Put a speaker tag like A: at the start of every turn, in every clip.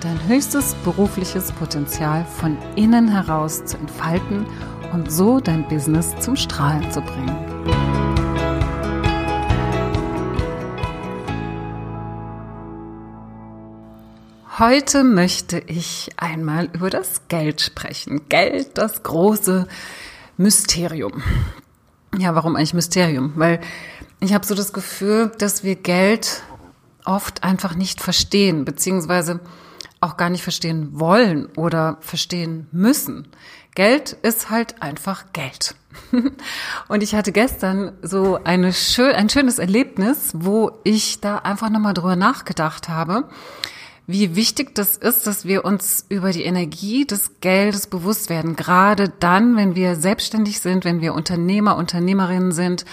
A: dein höchstes berufliches Potenzial von innen heraus zu entfalten und so dein Business zum Strahlen zu bringen. Heute möchte ich einmal über das Geld sprechen. Geld, das große Mysterium. Ja, warum eigentlich Mysterium? Weil ich habe so das Gefühl, dass wir Geld oft einfach nicht verstehen, beziehungsweise auch gar nicht verstehen wollen oder verstehen müssen. Geld ist halt einfach Geld. Und ich hatte gestern so eine schön, ein schönes Erlebnis, wo ich da einfach nochmal drüber nachgedacht habe, wie wichtig das ist, dass wir uns über die Energie des Geldes bewusst werden. Gerade dann, wenn wir selbstständig sind, wenn wir Unternehmer, Unternehmerinnen sind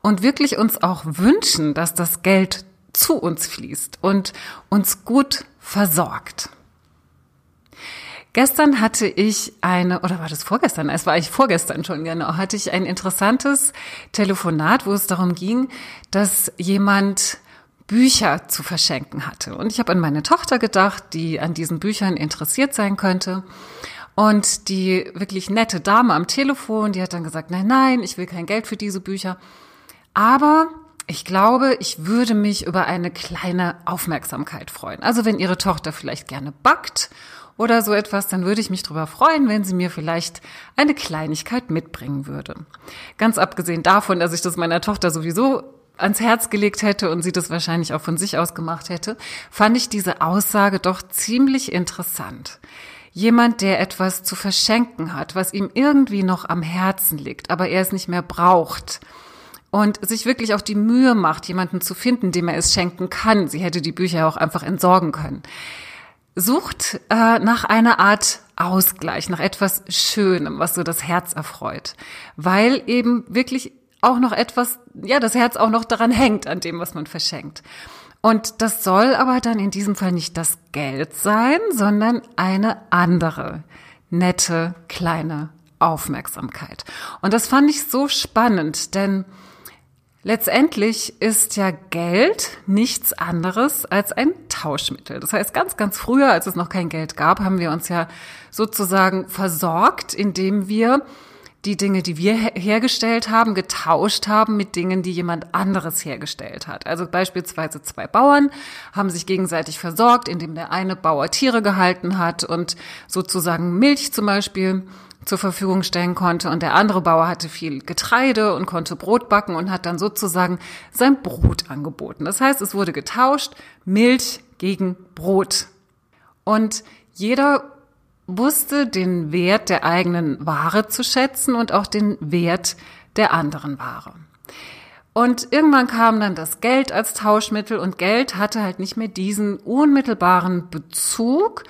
A: und wirklich uns auch wünschen, dass das Geld zu uns fließt und uns gut versorgt. Gestern hatte ich eine, oder war das vorgestern? Es war eigentlich vorgestern schon, genau, hatte ich ein interessantes Telefonat, wo es darum ging, dass jemand Bücher zu verschenken hatte. Und ich habe an meine Tochter gedacht, die an diesen Büchern interessiert sein könnte. Und die wirklich nette Dame am Telefon, die hat dann gesagt, nein, nein, ich will kein Geld für diese Bücher. Aber ich glaube, ich würde mich über eine kleine Aufmerksamkeit freuen. Also wenn Ihre Tochter vielleicht gerne backt oder so etwas, dann würde ich mich darüber freuen, wenn sie mir vielleicht eine Kleinigkeit mitbringen würde. Ganz abgesehen davon, dass ich das meiner Tochter sowieso ans Herz gelegt hätte und sie das wahrscheinlich auch von sich aus gemacht hätte, fand ich diese Aussage doch ziemlich interessant. Jemand, der etwas zu verschenken hat, was ihm irgendwie noch am Herzen liegt, aber er es nicht mehr braucht und sich wirklich auch die Mühe macht, jemanden zu finden, dem er es schenken kann. Sie hätte die Bücher auch einfach entsorgen können sucht äh, nach einer Art Ausgleich, nach etwas Schönem, was so das Herz erfreut, weil eben wirklich auch noch etwas, ja, das Herz auch noch daran hängt an dem, was man verschenkt. Und das soll aber dann in diesem Fall nicht das Geld sein, sondern eine andere, nette, kleine Aufmerksamkeit. Und das fand ich so spannend, denn Letztendlich ist ja Geld nichts anderes als ein Tauschmittel. Das heißt, ganz, ganz früher, als es noch kein Geld gab, haben wir uns ja sozusagen versorgt, indem wir die Dinge, die wir hergestellt haben, getauscht haben mit Dingen, die jemand anderes hergestellt hat. Also beispielsweise zwei Bauern haben sich gegenseitig versorgt, indem der eine Bauer Tiere gehalten hat und sozusagen Milch zum Beispiel zur Verfügung stellen konnte. Und der andere Bauer hatte viel Getreide und konnte Brot backen und hat dann sozusagen sein Brot angeboten. Das heißt, es wurde getauscht, Milch gegen Brot. Und jeder wusste den Wert der eigenen Ware zu schätzen und auch den Wert der anderen Ware. Und irgendwann kam dann das Geld als Tauschmittel und Geld hatte halt nicht mehr diesen unmittelbaren Bezug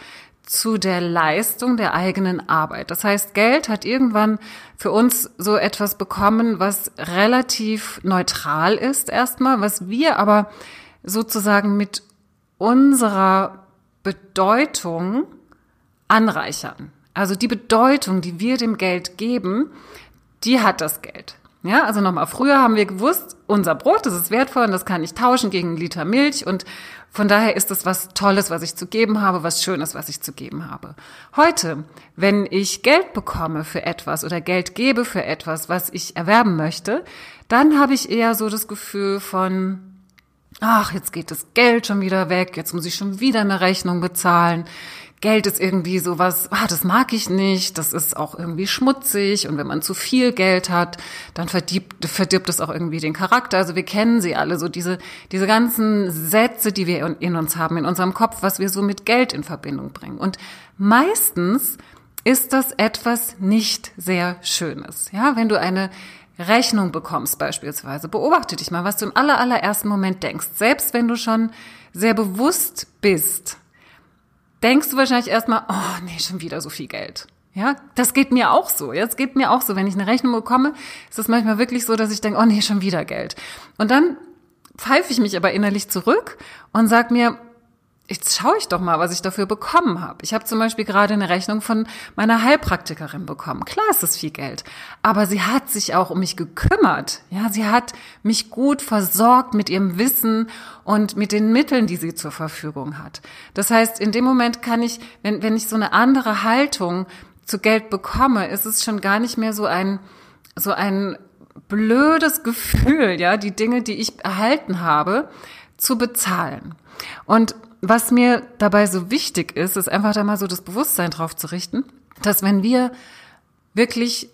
A: zu der Leistung der eigenen Arbeit. Das heißt, Geld hat irgendwann für uns so etwas bekommen, was relativ neutral ist erstmal, was wir aber sozusagen mit unserer Bedeutung anreichern. Also die Bedeutung, die wir dem Geld geben, die hat das Geld. Ja, also nochmal, früher haben wir gewusst, unser Brot, das ist wertvoll und das kann ich tauschen gegen einen Liter Milch und von daher ist es was Tolles, was ich zu geben habe, was Schönes, was ich zu geben habe. Heute, wenn ich Geld bekomme für etwas oder Geld gebe für etwas, was ich erwerben möchte, dann habe ich eher so das Gefühl von, ach, jetzt geht das Geld schon wieder weg, jetzt muss ich schon wieder eine Rechnung bezahlen Geld ist irgendwie sowas, ah, das mag ich nicht, das ist auch irgendwie schmutzig und wenn man zu viel Geld hat, dann verdirbt, verdirbt es auch irgendwie den Charakter. Also wir kennen sie alle, so diese, diese ganzen Sätze, die wir in uns haben, in unserem Kopf, was wir so mit Geld in Verbindung bringen. Und meistens ist das etwas nicht sehr Schönes. Ja, wenn du eine Rechnung bekommst beispielsweise, beobachte dich mal, was du im aller, allerersten Moment denkst. Selbst wenn du schon sehr bewusst bist, denkst du wahrscheinlich erstmal, oh nee, schon wieder so viel Geld. Ja, das geht mir auch so. Es geht mir auch so. Wenn ich eine Rechnung bekomme, ist es manchmal wirklich so, dass ich denke, oh nee, schon wieder Geld. Und dann pfeife ich mich aber innerlich zurück und sag mir, jetzt schaue ich doch mal, was ich dafür bekommen habe. Ich habe zum Beispiel gerade eine Rechnung von meiner Heilpraktikerin bekommen. Klar ist das viel Geld, aber sie hat sich auch um mich gekümmert. Ja, sie hat mich gut versorgt mit ihrem Wissen und mit den Mitteln, die sie zur Verfügung hat. Das heißt, in dem Moment kann ich, wenn, wenn ich so eine andere Haltung zu Geld bekomme, ist es schon gar nicht mehr so ein, so ein blödes Gefühl, ja, die Dinge, die ich erhalten habe, zu bezahlen. Und was mir dabei so wichtig ist, ist einfach da mal so das Bewusstsein drauf zu richten, dass wenn wir wirklich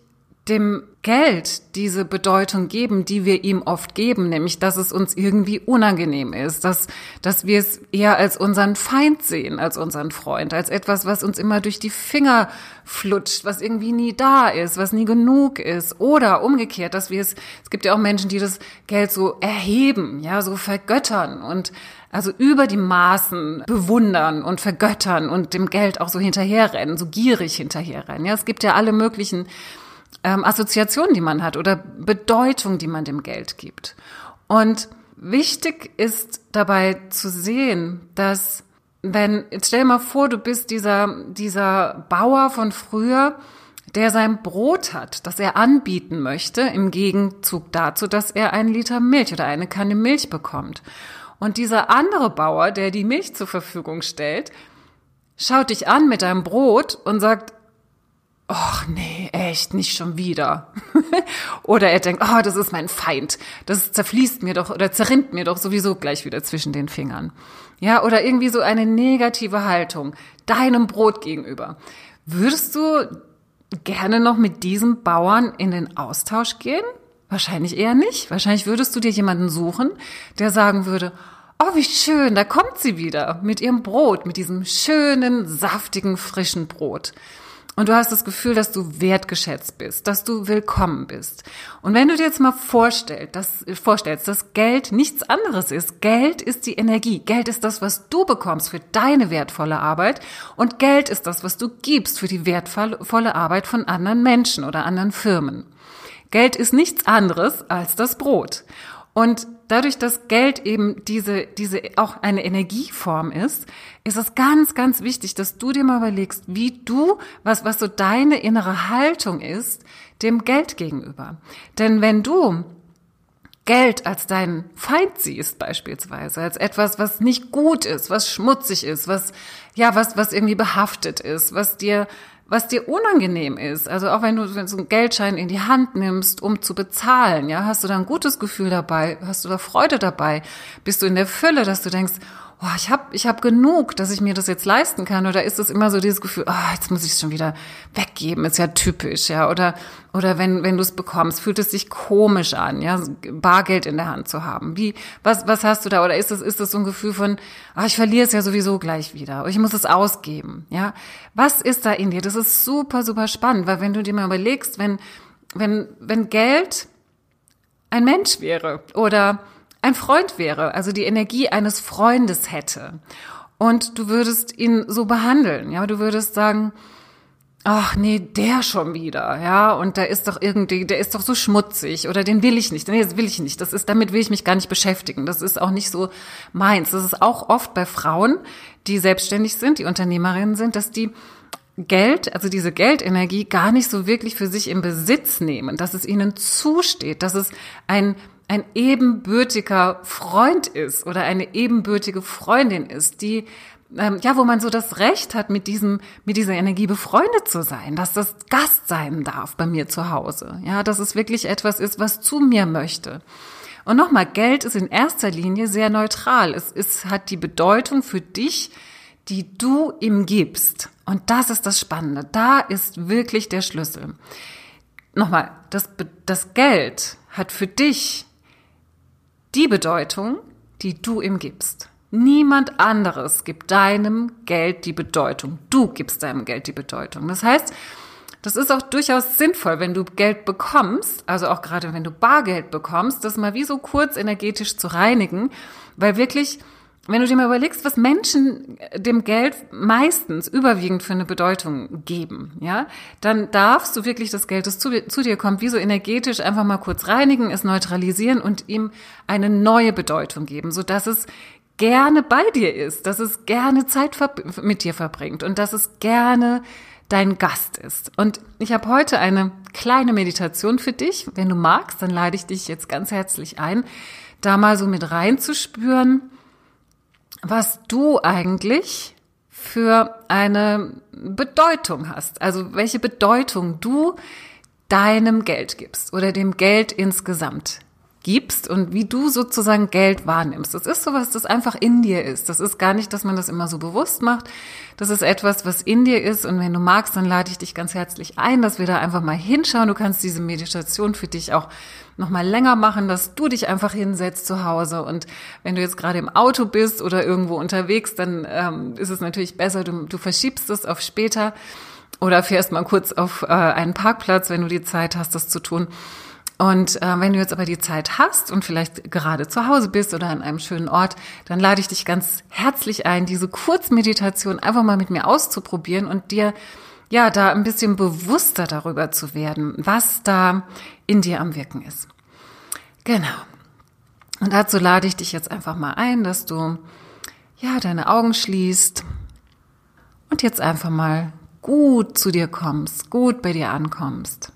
A: dem Geld diese Bedeutung geben, die wir ihm oft geben, nämlich dass es uns irgendwie unangenehm ist, dass, dass wir es eher als unseren Feind sehen, als unseren Freund, als etwas, was uns immer durch die Finger flutscht, was irgendwie nie da ist, was nie genug ist. Oder umgekehrt, dass wir es, es gibt ja auch Menschen, die das Geld so erheben, ja, so vergöttern und also über die Maßen bewundern und vergöttern und dem Geld auch so hinterherrennen, so gierig hinterherrennen. Ja, es gibt ja alle möglichen ähm, Assoziationen, die man hat oder Bedeutung, die man dem Geld gibt. Und wichtig ist dabei zu sehen, dass wenn, jetzt stell dir mal vor, du bist dieser, dieser Bauer von früher, der sein Brot hat, das er anbieten möchte, im Gegenzug dazu, dass er einen Liter Milch oder eine Kanne Milch bekommt. Und dieser andere Bauer, der die Milch zur Verfügung stellt, schaut dich an mit deinem Brot und sagt, ach nee, echt, nicht schon wieder. oder er denkt, oh, das ist mein Feind. Das zerfließt mir doch oder zerrinnt mir doch sowieso gleich wieder zwischen den Fingern. Ja, oder irgendwie so eine negative Haltung deinem Brot gegenüber. Würdest du gerne noch mit diesem Bauern in den Austausch gehen? Wahrscheinlich eher nicht. Wahrscheinlich würdest du dir jemanden suchen, der sagen würde, oh, wie schön, da kommt sie wieder mit ihrem Brot, mit diesem schönen, saftigen, frischen Brot. Und du hast das Gefühl, dass du wertgeschätzt bist, dass du willkommen bist. Und wenn du dir jetzt mal vorstellst, dass, vorstellst, dass Geld nichts anderes ist, Geld ist die Energie, Geld ist das, was du bekommst für deine wertvolle Arbeit und Geld ist das, was du gibst für die wertvolle Arbeit von anderen Menschen oder anderen Firmen. Geld ist nichts anderes als das Brot. Und dadurch, dass Geld eben diese, diese auch eine Energieform ist, ist es ganz, ganz wichtig, dass du dir mal überlegst, wie du, was, was so deine innere Haltung ist, dem Geld gegenüber. Denn wenn du Geld als deinen Feind siehst beispielsweise, als etwas, was nicht gut ist, was schmutzig ist, was, ja, was, was irgendwie behaftet ist, was dir was dir unangenehm ist, also auch wenn du so einen Geldschein in die Hand nimmst, um zu bezahlen, ja, hast du da ein gutes Gefühl dabei, hast du da Freude dabei, bist du in der Fülle, dass du denkst, oh, ich habe ich hab genug, dass ich mir das jetzt leisten kann? Oder ist es immer so dieses Gefühl, oh, jetzt muss ich es schon wieder weggeben, ist ja typisch, ja? Oder, oder wenn, wenn du es bekommst, fühlt es sich komisch an, ja, Bargeld in der Hand zu haben. Wie, was, was hast du da? Oder ist es, ist es so ein Gefühl von, ah, ich verliere es ja sowieso gleich wieder, oder ich muss es ausgeben, ja? Was ist da in dir? Das ist super, super spannend, weil wenn du dir mal überlegst, wenn, wenn, wenn Geld ein Mensch wäre oder ein Freund wäre, also die Energie eines Freundes hätte. Und du würdest ihn so behandeln, ja, du würdest sagen, ach nee, der schon wieder, ja, und da ist doch irgendwie, der ist doch so schmutzig oder den will ich nicht, nee, das will ich nicht, das ist, damit will ich mich gar nicht beschäftigen, das ist auch nicht so meins. Das ist auch oft bei Frauen, die selbstständig sind, die Unternehmerinnen sind, dass die Geld, also diese Geldenergie gar nicht so wirklich für sich im Besitz nehmen, dass es ihnen zusteht, dass es ein ein ebenbürtiger Freund ist oder eine ebenbürtige Freundin ist, die ähm, ja, wo man so das Recht hat, mit diesem, mit dieser Energie befreundet zu sein, dass das Gast sein darf bei mir zu Hause, ja, dass es wirklich etwas ist, was zu mir möchte. Und nochmal, Geld ist in erster Linie sehr neutral. Es, es hat die Bedeutung für dich, die du ihm gibst. Und das ist das Spannende. Da ist wirklich der Schlüssel. Nochmal, das, das Geld hat für dich die Bedeutung, die du ihm gibst. Niemand anderes gibt deinem Geld die Bedeutung. Du gibst deinem Geld die Bedeutung. Das heißt, das ist auch durchaus sinnvoll, wenn du Geld bekommst, also auch gerade wenn du Bargeld bekommst, das mal wie so kurz energetisch zu reinigen, weil wirklich wenn du dir mal überlegst, was Menschen dem Geld meistens überwiegend für eine Bedeutung geben, ja, dann darfst du wirklich das Geld, das zu, zu, dir kommt, wie so energetisch einfach mal kurz reinigen, es neutralisieren und ihm eine neue Bedeutung geben, so dass es gerne bei dir ist, dass es gerne Zeit mit dir verbringt und dass es gerne dein Gast ist. Und ich habe heute eine kleine Meditation für dich. Wenn du magst, dann lade ich dich jetzt ganz herzlich ein, da mal so mit reinzuspüren, was du eigentlich für eine Bedeutung hast. Also welche Bedeutung du deinem Geld gibst oder dem Geld insgesamt gibst und wie du sozusagen Geld wahrnimmst. Das ist sowas, das einfach in dir ist. Das ist gar nicht, dass man das immer so bewusst macht. Das ist etwas, was in dir ist. Und wenn du magst, dann lade ich dich ganz herzlich ein, dass wir da einfach mal hinschauen. Du kannst diese Meditation für dich auch noch mal länger machen, dass du dich einfach hinsetzt zu Hause. Und wenn du jetzt gerade im Auto bist oder irgendwo unterwegs, dann ähm, ist es natürlich besser, du, du verschiebst es auf später oder fährst mal kurz auf äh, einen Parkplatz, wenn du die Zeit hast, das zu tun. Und äh, wenn du jetzt aber die Zeit hast und vielleicht gerade zu Hause bist oder an einem schönen Ort, dann lade ich dich ganz herzlich ein, diese Kurzmeditation einfach mal mit mir auszuprobieren und dir ja da ein bisschen bewusster darüber zu werden, was da in dir am Wirken ist. Genau. Und dazu lade ich dich jetzt einfach mal ein, dass du ja deine Augen schließt und jetzt einfach mal gut zu dir kommst, gut bei dir ankommst.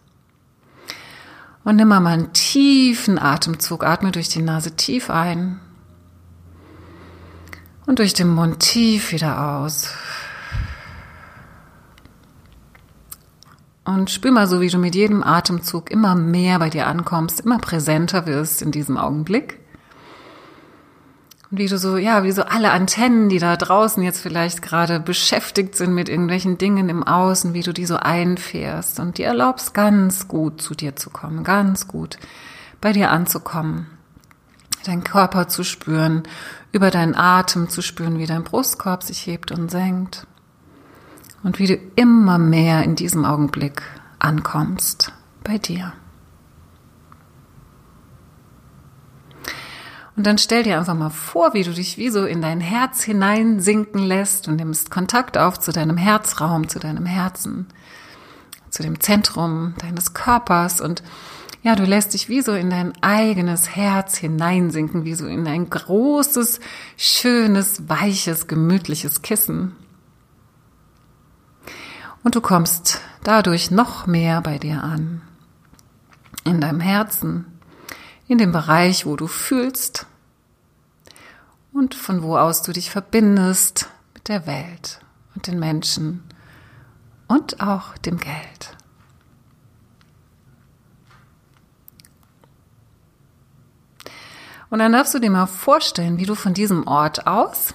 A: Und nimm mal einen tiefen Atemzug. Atme durch die Nase tief ein und durch den Mund tief wieder aus. Und spür mal so, wie du mit jedem Atemzug immer mehr bei dir ankommst, immer präsenter wirst in diesem Augenblick. Wie du so, ja, wie so alle Antennen, die da draußen jetzt vielleicht gerade beschäftigt sind mit irgendwelchen Dingen im Außen, wie du die so einfährst und dir erlaubst, ganz gut zu dir zu kommen, ganz gut bei dir anzukommen, deinen Körper zu spüren, über deinen Atem zu spüren, wie dein Brustkorb sich hebt und senkt und wie du immer mehr in diesem Augenblick ankommst bei dir. Und dann stell dir einfach mal vor, wie du dich wie so in dein Herz hineinsinken lässt und nimmst Kontakt auf zu deinem Herzraum, zu deinem Herzen, zu dem Zentrum deines Körpers und ja, du lässt dich wie so in dein eigenes Herz hineinsinken, wie so in ein großes, schönes, weiches, gemütliches Kissen. Und du kommst dadurch noch mehr bei dir an. In deinem Herzen, in dem Bereich, wo du fühlst und von wo aus du dich verbindest mit der Welt und den Menschen und auch dem Geld. Und dann darfst du dir mal vorstellen, wie du von diesem Ort aus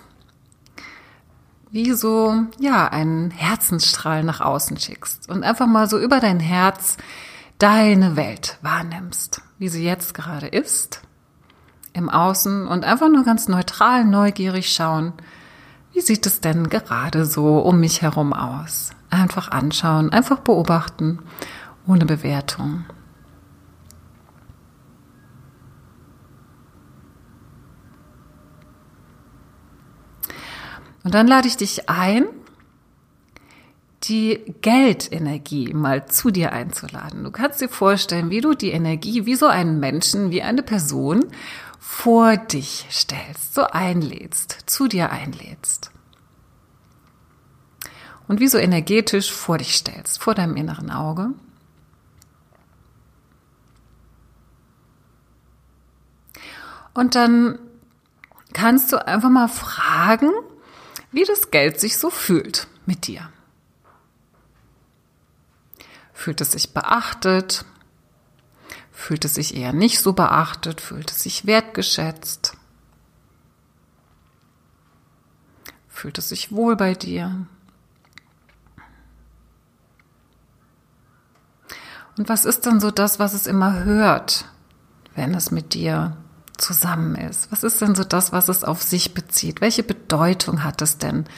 A: wie so, ja, einen Herzensstrahl nach außen schickst und einfach mal so über dein Herz deine Welt wahrnimmst, wie sie jetzt gerade ist, im Außen und einfach nur ganz neutral, neugierig schauen, wie sieht es denn gerade so um mich herum aus? Einfach anschauen, einfach beobachten, ohne Bewertung. Und dann lade ich dich ein, die Geldenergie mal zu dir einzuladen. Du kannst dir vorstellen, wie du die Energie wie so einen Menschen, wie eine Person vor dich stellst, so einlädst, zu dir einlädst. Und wie so energetisch vor dich stellst, vor deinem inneren Auge. Und dann kannst du einfach mal fragen, wie das Geld sich so fühlt mit dir. Fühlt es sich beachtet? Fühlt es sich eher nicht so beachtet? Fühlt es sich wertgeschätzt? Fühlt es sich wohl bei dir? Und was ist dann so das, was es immer hört, wenn es mit dir zusammen ist? Was ist denn so das, was es auf sich bezieht? Welche Bedeutung hat es denn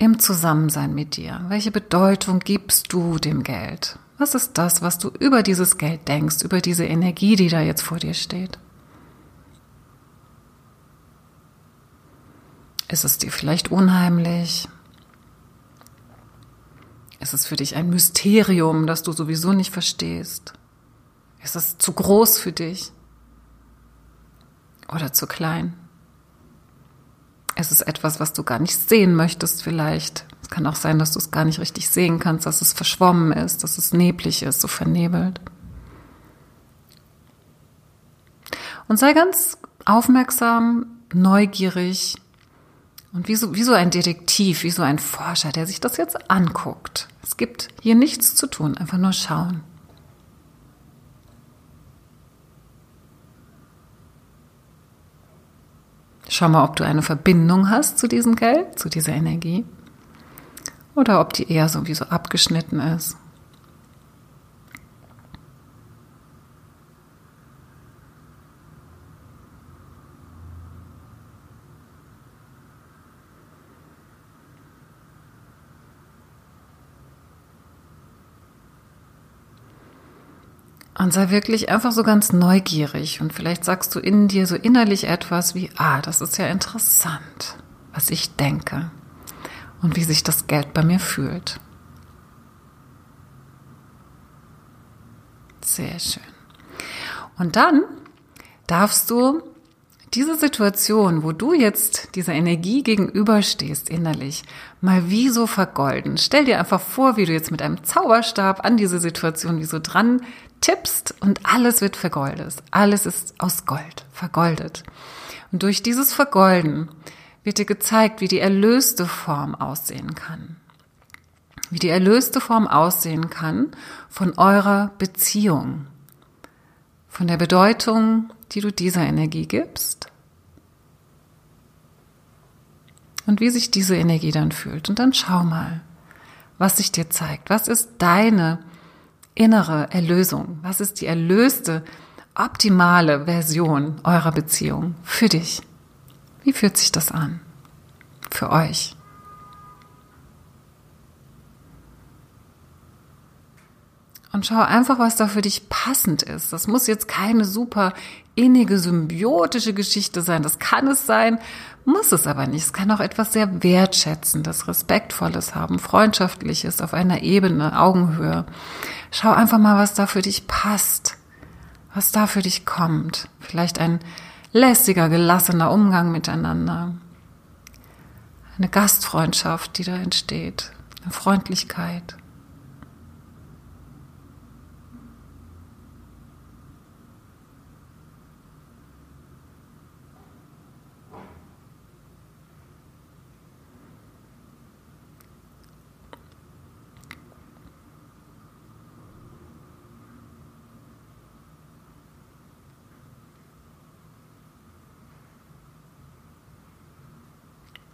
A: im Zusammensein mit dir? Welche Bedeutung gibst du dem Geld? Was ist das, was du über dieses Geld denkst, über diese Energie, die da jetzt vor dir steht? Ist es dir vielleicht unheimlich? Ist es für dich ein Mysterium, das du sowieso nicht verstehst? Ist es zu groß für dich? Oder zu klein? Ist es etwas, was du gar nicht sehen möchtest vielleicht? Es kann auch sein, dass du es gar nicht richtig sehen kannst, dass es verschwommen ist, dass es neblig ist, so vernebelt. Und sei ganz aufmerksam, neugierig und wie so, wie so ein Detektiv, wie so ein Forscher, der sich das jetzt anguckt. Es gibt hier nichts zu tun, einfach nur schauen. Schau mal, ob du eine Verbindung hast zu diesem Geld, zu dieser Energie. Oder ob die eher sowieso abgeschnitten ist. Und sei wirklich einfach so ganz neugierig und vielleicht sagst du in dir so innerlich etwas wie, ah, das ist ja interessant, was ich denke und wie sich das Geld bei mir fühlt. Sehr schön. Und dann darfst du diese Situation, wo du jetzt dieser Energie gegenüberstehst innerlich, mal wie so vergolden. Stell dir einfach vor, wie du jetzt mit einem Zauberstab an diese Situation wie so dran tippst und alles wird vergoldet. Alles ist aus Gold, vergoldet. Und durch dieses Vergolden wird dir gezeigt, wie die erlöste Form aussehen kann. Wie die erlöste Form aussehen kann von eurer Beziehung, von der Bedeutung, die du dieser Energie gibst und wie sich diese Energie dann fühlt. Und dann schau mal, was sich dir zeigt. Was ist deine innere Erlösung? Was ist die erlöste, optimale Version eurer Beziehung für dich? Wie fühlt sich das an? Für euch? Und schau einfach, was da für dich passend ist. Das muss jetzt keine super innige, symbiotische Geschichte sein. Das kann es sein, muss es aber nicht. Es kann auch etwas sehr Wertschätzendes, Respektvolles haben, Freundschaftliches auf einer Ebene, Augenhöhe. Schau einfach mal, was da für dich passt, was da für dich kommt. Vielleicht ein lässiger, gelassener Umgang miteinander. Eine Gastfreundschaft, die da entsteht. Eine Freundlichkeit.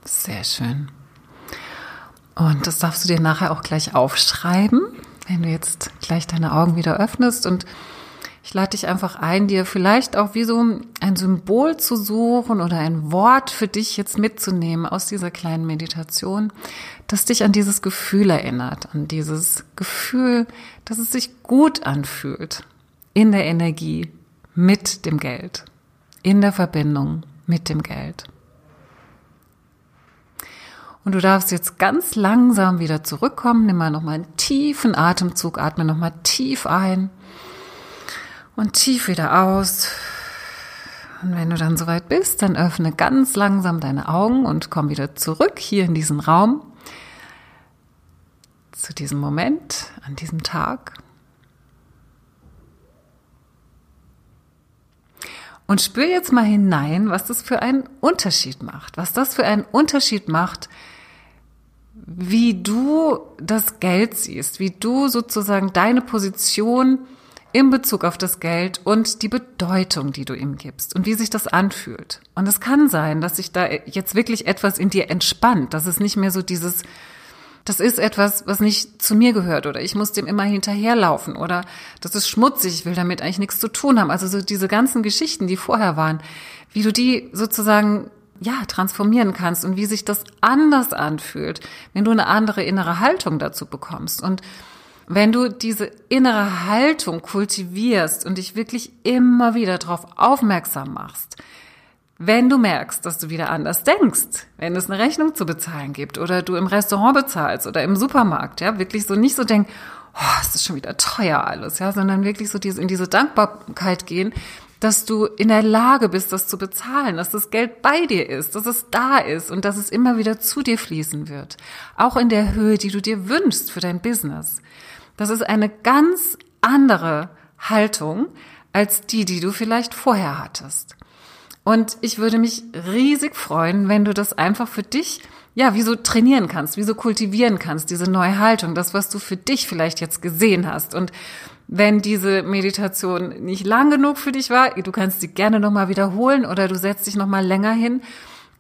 A: Sehr schön. Und das darfst du dir nachher auch gleich aufschreiben, wenn du jetzt gleich deine Augen wieder öffnest. Und ich lade dich einfach ein, dir vielleicht auch wie so ein Symbol zu suchen oder ein Wort für dich jetzt mitzunehmen aus dieser kleinen Meditation, das dich an dieses Gefühl erinnert, an dieses Gefühl, dass es sich gut anfühlt in der Energie mit dem Geld, in der Verbindung mit dem Geld. Und du darfst jetzt ganz langsam wieder zurückkommen. Nimm mal nochmal einen tiefen Atemzug, atme nochmal tief ein und tief wieder aus. Und wenn du dann soweit bist, dann öffne ganz langsam deine Augen und komm wieder zurück hier in diesen Raum, zu diesem Moment, an diesem Tag. Und spür jetzt mal hinein, was das für einen Unterschied macht, was das für einen Unterschied macht, wie du das Geld siehst, wie du sozusagen deine Position in Bezug auf das Geld und die Bedeutung, die du ihm gibst und wie sich das anfühlt. Und es kann sein, dass sich da jetzt wirklich etwas in dir entspannt, dass es nicht mehr so dieses, das ist etwas, was nicht zu mir gehört oder ich muss dem immer hinterherlaufen oder das ist schmutzig, ich will damit eigentlich nichts zu tun haben. Also so diese ganzen Geschichten, die vorher waren, wie du die sozusagen ja, transformieren kannst und wie sich das anders anfühlt, wenn du eine andere innere Haltung dazu bekommst. Und wenn du diese innere Haltung kultivierst und dich wirklich immer wieder darauf aufmerksam machst, Wenn du merkst, dass du wieder anders denkst, wenn es eine Rechnung zu bezahlen gibt oder du im Restaurant bezahlst oder im Supermarkt, ja, wirklich so nicht so denk, oh, es ist schon wieder teuer alles, ja, sondern wirklich so in diese Dankbarkeit gehen, dass du in der Lage bist, das zu bezahlen, dass das Geld bei dir ist, dass es da ist und dass es immer wieder zu dir fließen wird. Auch in der Höhe, die du dir wünschst für dein Business. Das ist eine ganz andere Haltung als die, die du vielleicht vorher hattest. Und ich würde mich riesig freuen, wenn du das einfach für dich, ja, wie so trainieren kannst, wie so kultivieren kannst, diese neue Haltung, das, was du für dich vielleicht jetzt gesehen hast. Und wenn diese Meditation nicht lang genug für dich war, du kannst sie gerne nochmal wiederholen oder du setzt dich nochmal länger hin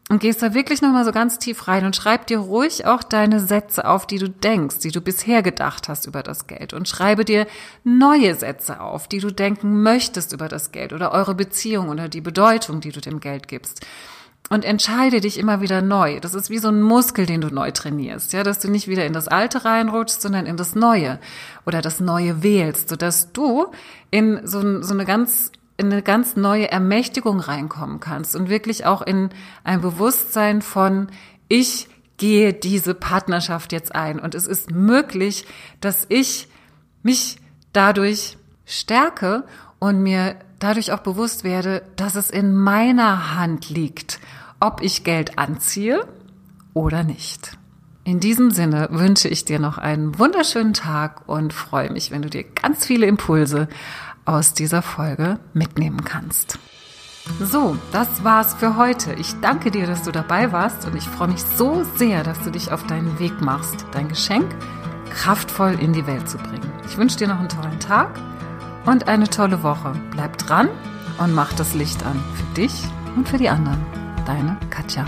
A: und gehst da wirklich nochmal so ganz tief rein und schreib dir ruhig auch deine Sätze auf, die du denkst, die du bisher gedacht hast über das Geld und schreibe dir neue Sätze auf, die du denken möchtest über das Geld oder eure Beziehung oder die Bedeutung, die du dem Geld gibst. Und entscheide dich immer wieder neu. Das ist wie so ein Muskel, den du neu trainierst, ja, dass du nicht wieder in das Alte reinrutschst, sondern in das Neue oder das Neue wählst, sodass du in so, so eine ganz in eine ganz neue Ermächtigung reinkommen kannst und wirklich auch in ein Bewusstsein von, ich gehe diese Partnerschaft jetzt ein und es ist möglich, dass ich mich dadurch stärke und mir dadurch auch bewusst werde, dass es in meiner Hand liegt, ob ich Geld anziehe oder nicht. In diesem Sinne wünsche ich dir noch einen wunderschönen Tag und freue mich, wenn du dir ganz viele Impulse aus dieser Folge mitnehmen kannst. So, das war's für heute. Ich danke dir, dass du dabei warst und ich freue mich so sehr, dass du dich auf deinen Weg machst, dein Geschenk kraftvoll in die Welt zu bringen. Ich wünsche dir noch einen tollen Tag und eine tolle Woche. Bleib dran und mach das Licht an für dich und für die anderen. Deine Katja.